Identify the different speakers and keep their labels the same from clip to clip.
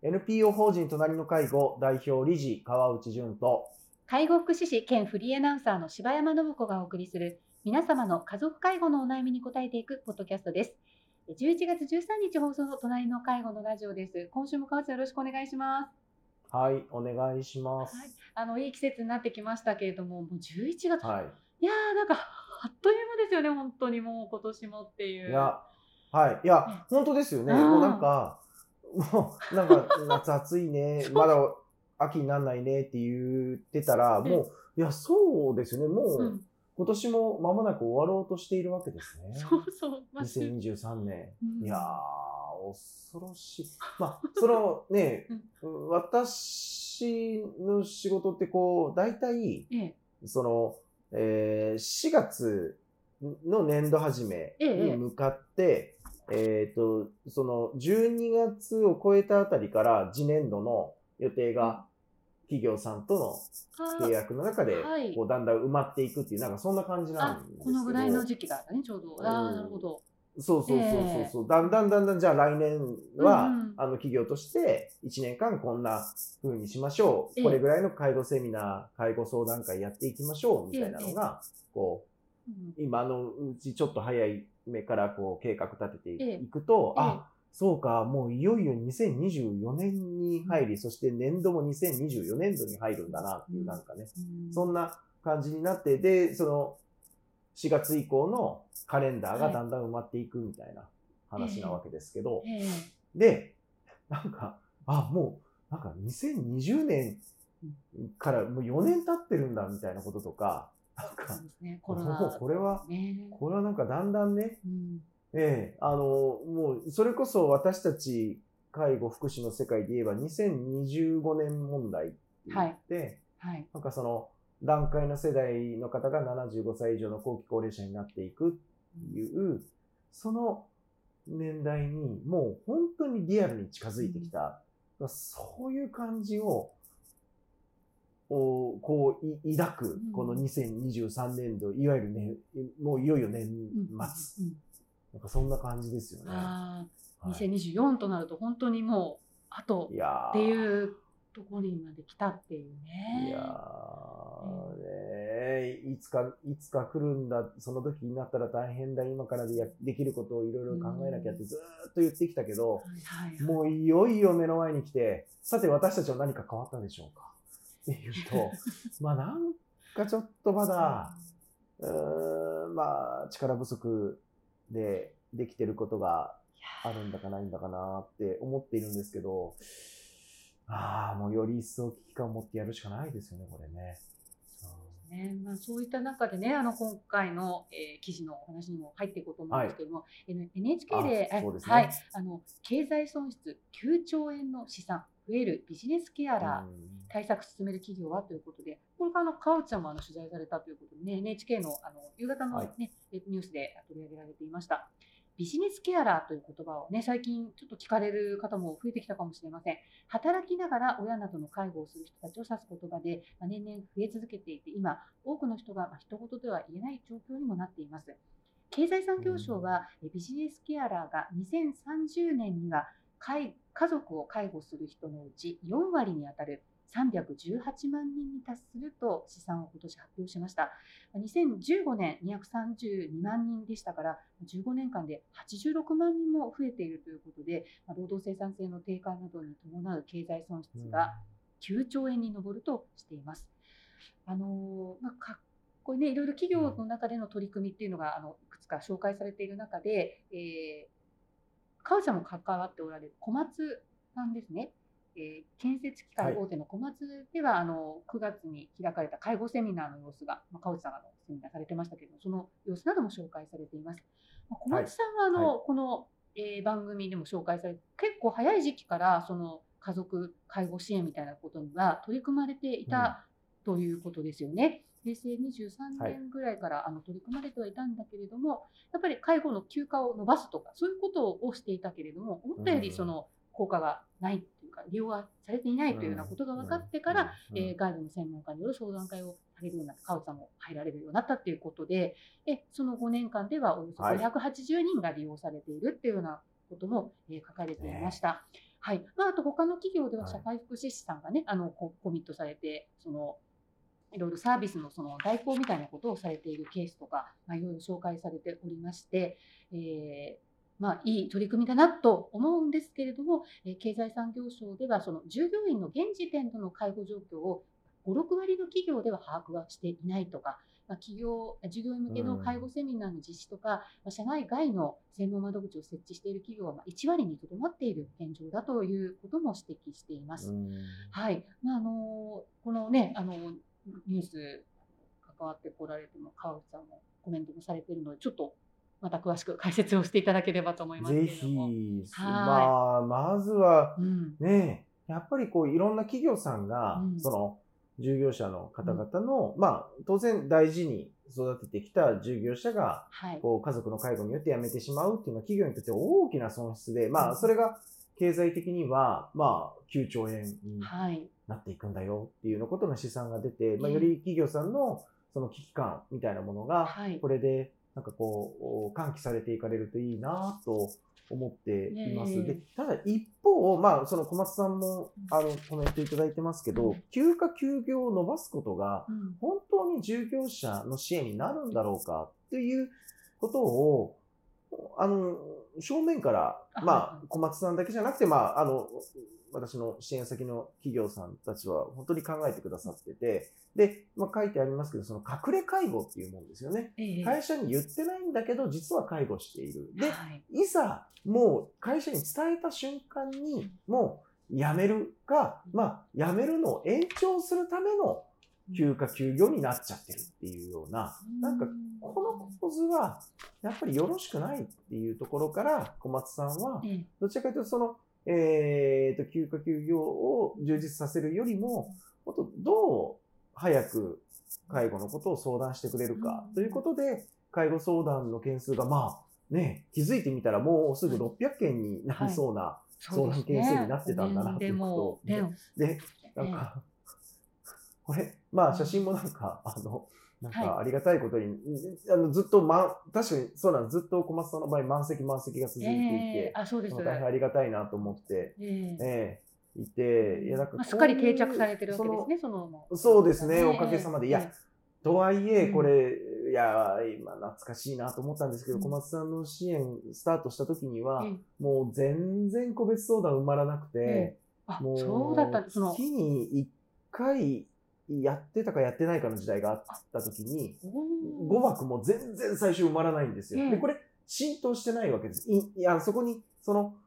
Speaker 1: NPO 法人隣の介護代表理事川内淳と
Speaker 2: 介護福祉士兼フリーアナウンサーの柴山信子がお送りする皆様の家族介護のお悩みに答えていくポッドキャストです。11月13日放送の隣の介護のラジオです。今週も川内よろしくお願いします。
Speaker 1: はいお願いします
Speaker 2: はい、あのいい季節になってきましたけれども、もう11月、
Speaker 1: はい、
Speaker 2: い、やーなんかあっという間ですよね、本当にもう今年もっていう。
Speaker 1: い、やはいいや本当ですよね、
Speaker 2: うん
Speaker 1: もうなんかも うなんか夏暑いね まだ秋になんないねって言ってたらもういやそうですよね。もう、
Speaker 2: う。ん、
Speaker 1: 今年も間もなく終わろうとしているわけですね。
Speaker 2: そうそう、まあしゅ
Speaker 1: 2023年、
Speaker 2: うん。
Speaker 1: いやー恐ろしい。まあそのね、私の仕事ってこう大体
Speaker 2: ええ、
Speaker 1: その、えー4月の年度始めに向かって、えっ、と、その12月を超えたあたりから次年度の予定が企業さんとの
Speaker 2: あ
Speaker 1: 契約の中で
Speaker 2: はい。
Speaker 1: こうだんだん埋まっていくっていう、なんかそんな感じな
Speaker 2: あ
Speaker 1: んですけど。
Speaker 2: このぐらいの時期だったね、ちょうど。ああ、
Speaker 1: うん
Speaker 2: なるほど。
Speaker 1: そうそうそうそう。
Speaker 2: え
Speaker 1: そう、だんだんだんだんじゃあ来年は、
Speaker 2: うんうん。
Speaker 1: あの企業として1年間こんな風にしましょう、
Speaker 2: ええ。
Speaker 1: これぐらいの介護セミナー介護相談会やっていきましょうみたいなのが、こ
Speaker 2: うん
Speaker 1: う今のうちちょっと早い目からこう計画立てて
Speaker 2: ええ
Speaker 1: いくと、
Speaker 2: ええ。
Speaker 1: あそうかもういよいよ2024年に入り、そして年度も2024年度に入るんだなっていう、
Speaker 2: うん
Speaker 1: なんかね
Speaker 2: うん
Speaker 1: そんな感じになって、で、その、4月以降のカレンダーがだんだん埋まっていくみたいな話なわけですけど、
Speaker 2: ええ。
Speaker 1: で、なんか、あ、もう、なんか2020年からもう4年経ってるんだみたいなこととか、
Speaker 2: そう
Speaker 1: か、
Speaker 2: ですね、コロ
Speaker 1: も
Speaker 2: ナ。
Speaker 1: うこれは、
Speaker 2: ね。
Speaker 1: これはなんかだんだんね、
Speaker 2: うん
Speaker 1: ええあの、もう、それこそ私たち介護福祉の世界で言えば2025年問題って言って、
Speaker 2: はい。
Speaker 1: なんかその段階の世代の方が75歳以上の後期高齢者になっていくっていう、その年代にもう本当にリアルに近づいてきた、そういう感じを、おこうい抱く
Speaker 2: うん、
Speaker 1: この2023年度、いわゆるね、もういよいよ年
Speaker 2: うん
Speaker 1: 末。
Speaker 2: うん。
Speaker 1: なんかそんな感じですよね。
Speaker 2: ああ、
Speaker 1: はい。
Speaker 2: 2024となると本当にもう、あとっていうところにまで来たっていうね。
Speaker 1: いやーねいつか、いつか来るんだ、その時になったら大変だ、今からでやできることをいろいろ考えなきゃってずーっと言ってきたけど。もういよいよ目の前に来て、さて私たちは何か変わったでしょうか？っていうと、まあなんかちょっとまだ、うーん、まあ力不足でできてることがあるんだかないんだかなって思っているんですけど、ああ、もうより一層危機感を持ってやるしかないですよね、これね。
Speaker 2: ね。まあ、そういった中でね、あの今回の、えー記事のお話にも入っていこうと思うんですけども、N- NHK で
Speaker 1: あそうですね。
Speaker 2: はい、あの経済損失9兆円の資産増えるビジネスケアラー、
Speaker 1: うん。
Speaker 2: 対策進める企業はということで、これからあの川内さんもあの取材されたということでね、NHK のあの夕方の、
Speaker 1: はい。
Speaker 2: ねニュースで取り上げられていました。ビジネスケアラーという言葉をね、最近ちょっと聞かれる方も増えてきたかもしれません。働きながら親などの介護をする人たちを指す言葉で、まあ年々増え続けていて、今、多くの人がまあ一言では言えない状況にもなっています。経済産業省は、えビジネスケアラーが2030年には介家族を介護する人のうち4割に当たる318万人に達すると試算を今年発表しました。2015年232万人でしたから、15年間で86万人も増えているということで、まあ労働生産性の低下などに伴う経済損失が9兆円に上るとしています。あのーまあ、かこれね、いろいろ企業の中での取り組みっていうのがあのいくつか紹介されている中で、えー、川内さんも関わっておられる小松さんですね。えー建設機械大手の小松では、あの9月に開かれた介護セミナーの様子が、まあ、川内さんがセミナーされてましたけれども、その様子なども紹介されています。まあ、小松さんはあの、
Speaker 1: は
Speaker 2: この、えー番組でも紹介されて、結構早い時期からその家族介護支援みたいなことには取り組まれていたということですよね。平成23
Speaker 1: はい。
Speaker 2: 年ぐらいから、あの取り組まれてはいたんだけれども、やっぱり介護の休暇を延ばすとか、そういうことをしていたけれども、思ったよりその効果がないっていうか、利用がされていないというようなことが分かってから、
Speaker 1: うん
Speaker 2: えー外部の専門家による相談会をされるようになった、川内さんも入られるようになったということで、えその5年間ではおよそ
Speaker 1: はい
Speaker 2: 580人が利用されているっていうようなことも、えー書かれていました。はい。まあ、あと他の企業では
Speaker 1: はい
Speaker 2: 社会福祉士さんがね、あのココミットされて、そのいろいろサービスのその代行みたいなことをされているケースとか、まあ、いろいろ紹介されておりまして、えーまあ、いい取り組みだなと思うんですけれども、えー経済産業省ではその従業員の現時点での介護状況を5、6割の企業では把握はしていないとか、まあ、企業従業員向けの介護セミナーの実施とか、まあ社内外の専門窓口を設置している企業はまあ1割にとどまっている現状だということも指摘しています。
Speaker 1: うん
Speaker 2: はい、まああのこのねあのニュース関わってこられても川内さんもコメントもされているのでちょっとまた詳しく解説をしていただければと思いますけ
Speaker 1: ぜ
Speaker 2: れども。
Speaker 1: ひ、
Speaker 2: は
Speaker 1: まあ、まずは、
Speaker 2: うん、
Speaker 1: やっぱりこういろんな企業さんが、
Speaker 2: うん。
Speaker 1: その従業者の方々の、まあ当然大事に育ててきた従業者が
Speaker 2: はい、
Speaker 1: こう家族の介護によって辞めてしまうっていうのは企業にとって大きな損失で、まあそれが経済的にはまあ9兆円に
Speaker 2: はい、
Speaker 1: なっていくんだよっていうのことの試算が出て、まあ
Speaker 2: ええ
Speaker 1: より企業さんのその危機感みたいなものが
Speaker 2: はい、
Speaker 1: これでなんかこう喚起されていかれるといいなと思っています。でただ一方、まあ、その小松さんもあのコメントいただいてますけど、
Speaker 2: うん。
Speaker 1: 休暇休業を伸ばすことが
Speaker 2: うん、
Speaker 1: 本当に従業者の支援になるんだろうかということをあの正面から、
Speaker 2: あ
Speaker 1: ま
Speaker 2: はい
Speaker 1: あ、小松さんだけじゃなくて、まあ、あの私の支援先の企業さんたちは本当に考えてくださっててで、まあ、書いてありますけどその隠れ介護っていうもんですよね。
Speaker 2: ええ。
Speaker 1: 会社に言ってないんだけど実は介護している。で
Speaker 2: はい、
Speaker 1: いざもう会社に伝えた瞬間にもう辞めるか、まあ、辞めるのを延長するための休暇休業になっちゃってるっていうような、なんかこの構図はやっぱりよろしくないっていうところから小松さんは
Speaker 2: ええ。
Speaker 1: どちらかというとその、えー、と休暇休業を充実させるよりももっとどう早く介護のことを相談してくれるか
Speaker 2: うん。
Speaker 1: ということで介護相談の件数がまあね気づいてみたらもうすぐ600件になりそうな、相談件数になってたんだなっていう
Speaker 2: で
Speaker 1: こと
Speaker 2: で
Speaker 1: なんか、これまあ写真もなんかあのなんかありがたいことに、あのずっと、ま、確かにそうなんずっと小松さんの場合満席満席が続いていて、
Speaker 2: ええあ、そうです。
Speaker 1: 大変ありがたいなと思って、
Speaker 2: ええ。
Speaker 1: ええいて、いやなんか
Speaker 2: まあ、すっかり定着されてるわけですね、その。
Speaker 1: そうですね
Speaker 2: ええ
Speaker 1: おかげさまで。いや
Speaker 2: え
Speaker 1: とはいえ、
Speaker 2: うん。
Speaker 1: これ、いや、今懐かしいなと思ったんですけど、
Speaker 2: うん。
Speaker 1: 小松さんの支援スタートした時には、
Speaker 2: ええ。
Speaker 1: もう全然個別相談埋まらなくて、
Speaker 2: えあ、
Speaker 1: もう
Speaker 2: そうだった。その、
Speaker 1: 月に1回やってたかやってないかの時代があった時に、
Speaker 2: おー
Speaker 1: 5枠も全然最初埋まらないんですよ。
Speaker 2: ええ
Speaker 1: で、これ浸透してないわけです。いいや、そこに、その、うん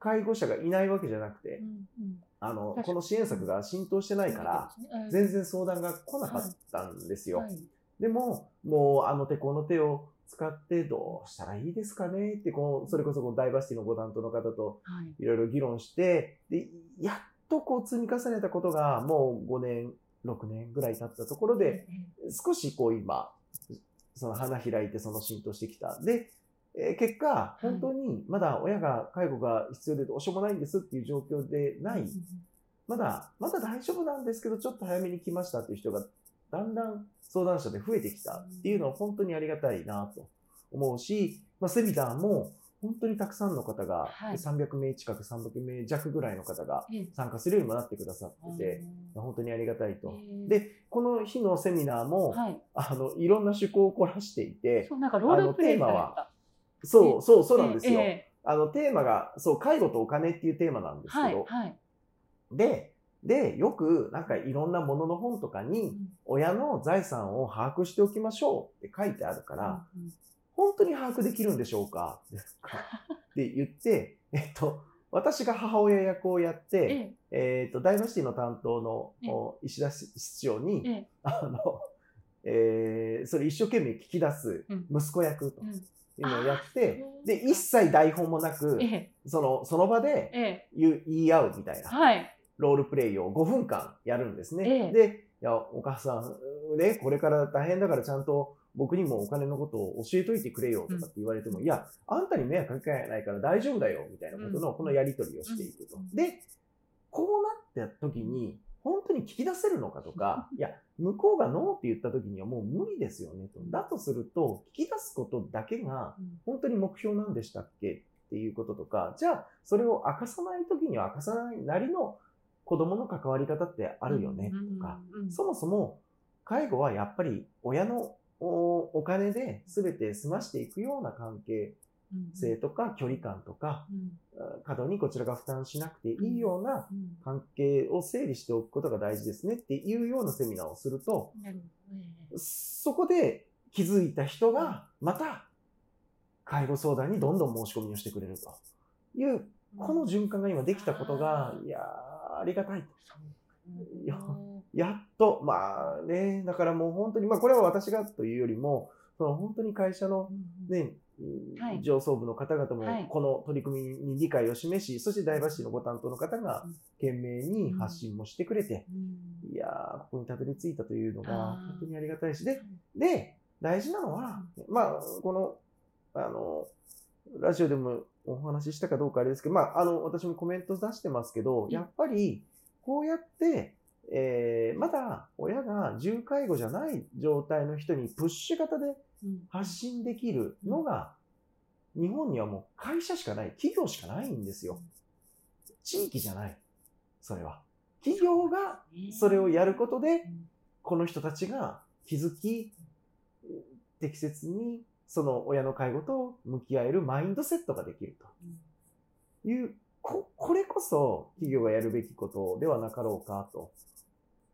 Speaker 1: 介護者がいないわけじゃなくて、
Speaker 2: うんうん。
Speaker 1: あのこの支援策が浸透してないから、
Speaker 2: ええ
Speaker 1: 全然相談が来なかったんですよ。
Speaker 2: はい。
Speaker 1: でも、もうあの手この手を使ってどうしたらいいですかねって、こう、それこそこうダイバーシティのご担当の方と
Speaker 2: はい。
Speaker 1: いろいろ議論して、で、やっとこう積み重ねたことがもう5年、6年ぐらい経ったところで、
Speaker 2: え
Speaker 1: 少しこう今、その花開いてその浸透してきた。で、えー結果、本当にまだ親が介護が必要でどうしようもないんですっていう状況でないまだ、まだ大丈夫なんですけど、ちょっと早めに来ましたっていう人が、だんだん相談者で増えてきたっていうのは本当にありがたいなと思うし、まあ、セミナーも本当にたくさんの方が、
Speaker 2: はい。
Speaker 1: 300名近く、300名弱ぐらいの方が
Speaker 2: ええ。
Speaker 1: 参加するようにもなってくださってて、本当にありがたいと。
Speaker 2: ええ。
Speaker 1: で、この日のセミナーも、
Speaker 2: はい、
Speaker 1: あの、いろんな趣向を凝らしていて、
Speaker 2: そうなんかロールプレイされ
Speaker 1: あのテーマは
Speaker 2: た。
Speaker 1: そう、そう、そうなんですよ。
Speaker 2: ええ。
Speaker 1: あの、テーマが、そう、介護とお金っていうテーマなんです
Speaker 2: はい
Speaker 1: けど、
Speaker 2: はい。
Speaker 1: で、で、よく、なんかいろんなものの本とか
Speaker 2: う
Speaker 1: に、
Speaker 2: ん。
Speaker 1: 親の財産を把握しておきましょうって書いてあるから、
Speaker 2: うん
Speaker 1: 本当に把握できるんでしょうか？って言って、えっと、私が母親役をやって、
Speaker 2: え
Speaker 1: え。っと、ダイバーシティの担当の石田室長
Speaker 2: え
Speaker 1: に、
Speaker 2: え
Speaker 1: あの、えーそれ一生懸命聞き出す
Speaker 2: うん。
Speaker 1: 息子役と
Speaker 2: うん。
Speaker 1: いうのをやって
Speaker 2: あー、
Speaker 1: で、一切台本もなく
Speaker 2: え、え。
Speaker 1: その、その場で
Speaker 2: ええ。
Speaker 1: 言う言い合うみたいな。
Speaker 2: はい。
Speaker 1: ロールプレイを5分間やるんですね。
Speaker 2: ええ。
Speaker 1: で、いや、お母さん、ね、これから大変だからちゃんと僕にもお金のことを教えといてくれよとかって言われても、いや、あんたに迷惑かけないから大丈夫だよみたいなことの
Speaker 2: うん
Speaker 1: このやり取りをしていくと。
Speaker 2: うん。
Speaker 1: で、こうなった時に、本当に聞き出せるのかとか、いや、向こうがノーって言った時にはもう無理ですよねと。だとすると、聞き出すことだけが
Speaker 2: うん。
Speaker 1: 本当に目標なんでしたっけっていうこととか、じゃあ、それを明かさないときには明かさないなりの子供の関わり方ってあるよね、とか、そもそも介護はやっぱり親のおお金で全て済ましていくような関係性とか距離感とか、
Speaker 2: うん。
Speaker 1: 過度にこちらが負担しなくていいような
Speaker 2: うん。
Speaker 1: 関係を整理しておくことが大事ですねっていうようなセミナーをすると、そこで気づいた人がまた介護相談にどんどん申し込みをしてくれるという、
Speaker 2: え
Speaker 1: この循環が今できたことが、いやー、ありがたいややっと、まあね、だからもう本当に、まあこれは私がというよりも、その本当に会社のね、上層部の方々
Speaker 2: はい。
Speaker 1: もこの取り組みに理解を示し、そしてダイバーシティのご担当の方が
Speaker 2: うん
Speaker 1: 懸命に発信もしてくれて、
Speaker 2: うん。
Speaker 1: いやー、ここにたどり着いたというのが本当にありがたいし、で、で、大事なのは、まあ、この、あの、ラジオでもお話ししたかどうかあれですけど、まあ、あの、私もコメント出してますけど、やっぱり、こうやって、えーまだ親が重介護じゃない状態の人にプッシュ型で
Speaker 2: うん
Speaker 1: 発信できるのが、日本にはもう会社しかない、企業しかないんですよ。地域じゃない。それは。企業がそれをやることで、
Speaker 2: うん
Speaker 1: この人たちが気づき、適切にその親の介護と向き合えるマインドセットができるという、ここれこそ企業がやるべきことではなかろうかと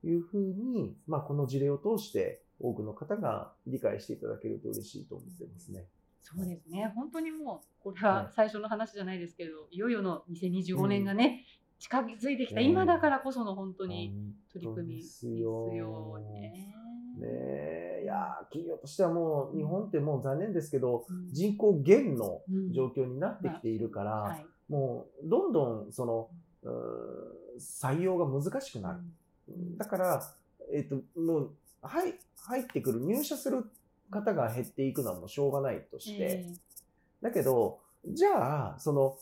Speaker 1: いうふうに、まあ、この事例を通して多くの方が理解していただけると嬉しいと思ってますね。
Speaker 2: そうですね。本当にもう、これ
Speaker 1: は
Speaker 2: はい。最初の話じゃないですけど、いよいよの2025年がね、近づいてきた
Speaker 1: うん
Speaker 2: 今だからこその本当に
Speaker 1: 本
Speaker 2: 取り組み
Speaker 1: で
Speaker 2: です
Speaker 1: すよ
Speaker 2: よね。
Speaker 1: ねえ。いやー企業としてはもう日本ってもう残念ですけど
Speaker 2: うん。
Speaker 1: 人口減の
Speaker 2: うん。
Speaker 1: 状況になってきているから、
Speaker 2: はい。
Speaker 1: もうどんどんその採用が難しくなる。だから、えっ、と、もう、はい、入ってくる、入社する方が減っていくのはもうしょうがないとして、
Speaker 2: え
Speaker 1: だけど、じゃあ、その、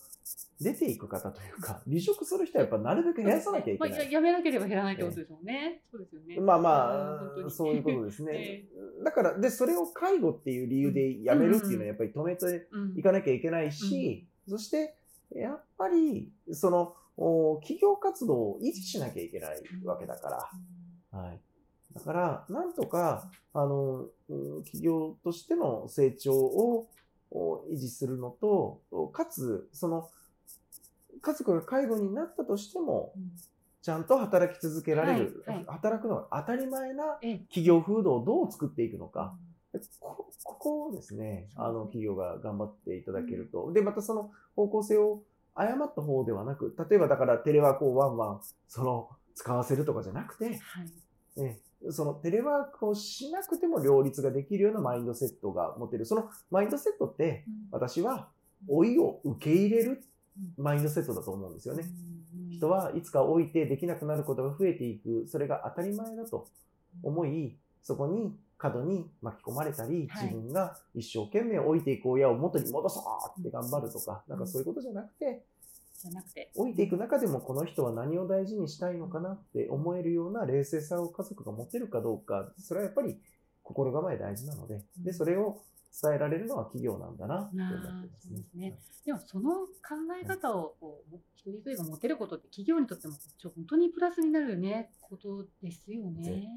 Speaker 1: 出ていく方というか、離職する人はやっぱなるべく
Speaker 2: え
Speaker 1: 減らさなきゃいけ
Speaker 2: まあや
Speaker 1: ない。
Speaker 2: やめなければ減らないってことですもんね。そうですよね。
Speaker 1: まあまあ、そういうことですね
Speaker 2: え。
Speaker 1: だから、で、それを介護っていう理由で辞めるっていうのはやっぱり止めて
Speaker 2: うん
Speaker 1: いかなきゃいけないし、そして、やっぱり、その、お企業活動を維持しなきゃいけないわけだから、はい。だから、なんとか、あの、うん企業としての成長をお維持するのと、おかつ、その、家族が介護になったとしても、
Speaker 2: うん。
Speaker 1: ちゃんと働き続けられる、
Speaker 2: はいはい。
Speaker 1: 働くのが当たり前な
Speaker 2: ええ。
Speaker 1: 企業風土をどう作っていくのか、でこここをですね、あの、企業が頑張っていただけると。で、またその方向性を誤った方ではなく、例えばだからテレワークをワンワン、その、使わせるとかじゃなくて、
Speaker 2: はい。
Speaker 1: ね、そのテレワークをしなくても両立ができるようなマインドセットが持てる。そのマインドセットって、私は老いを受け入れるマインドセットだと思うんですよね。人はいつか老いてできなくなることが増えていく、それが当たり前だと思い、そこに過度に巻き込まれたり、
Speaker 2: はい
Speaker 1: 自分が一生懸命老いていく親を元に戻そうって頑張るとか、なんかそういうことじゃなくて、
Speaker 2: じゃなくて。
Speaker 1: 老いていく中でもこの人は何を大事にしたいのかなって思えるような冷静さを家族が持てるかどうか、それはやっぱり心構え大事なので、で、それを伝えられるのは企業なんだなって思ってますね。
Speaker 2: ですねでもその考え方をこう一人一人が持てることって企業にとってもちょ本当にプラスになるよねことですよ
Speaker 1: 絶
Speaker 2: ね。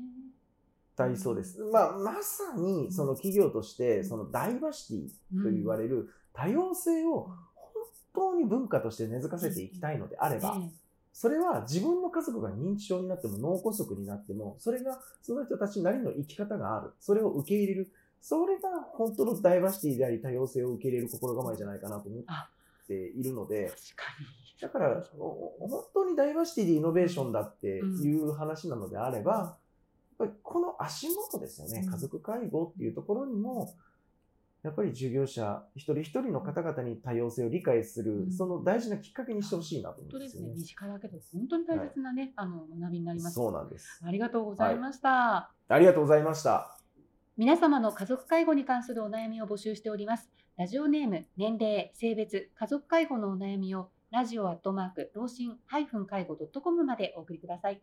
Speaker 1: 対そうです。まあ、まさにその企業として、そのダイバーシティと言わ
Speaker 2: れ
Speaker 1: れる多様性を本当に文化として根付かせていきたいのであれば、それは自分の家族が認知症になっても脳梗塞になっても、それがその人たちなりの生き方がある。それを受け入れる。それが本当のダイバーシティであり多様性を受け入れる心構えじゃないかなと思っているので。だからお本当にダイバーシティでイノベーションだっていう話なのであれば、ぱりこの足元ですよね。
Speaker 2: うん
Speaker 1: 家族介護っていうところにも、やっぱり従業者一人一人の方々に多様性を理解する、
Speaker 2: うん
Speaker 1: その大事なきっかけにしてほしいなと思
Speaker 2: 本当ですすね。
Speaker 1: うんでよね。
Speaker 2: 身近だけど本当に大切なね、あの学びになります。
Speaker 1: そうなんです。
Speaker 2: ありがとうございました。
Speaker 1: ありがとうございました。
Speaker 2: 皆様の家族介護に関するお悩みを募集しております。ラジオネーム、年齢、性別、家族介護のお悩みをラジオアットマーク、老人介護 .com までお送りください。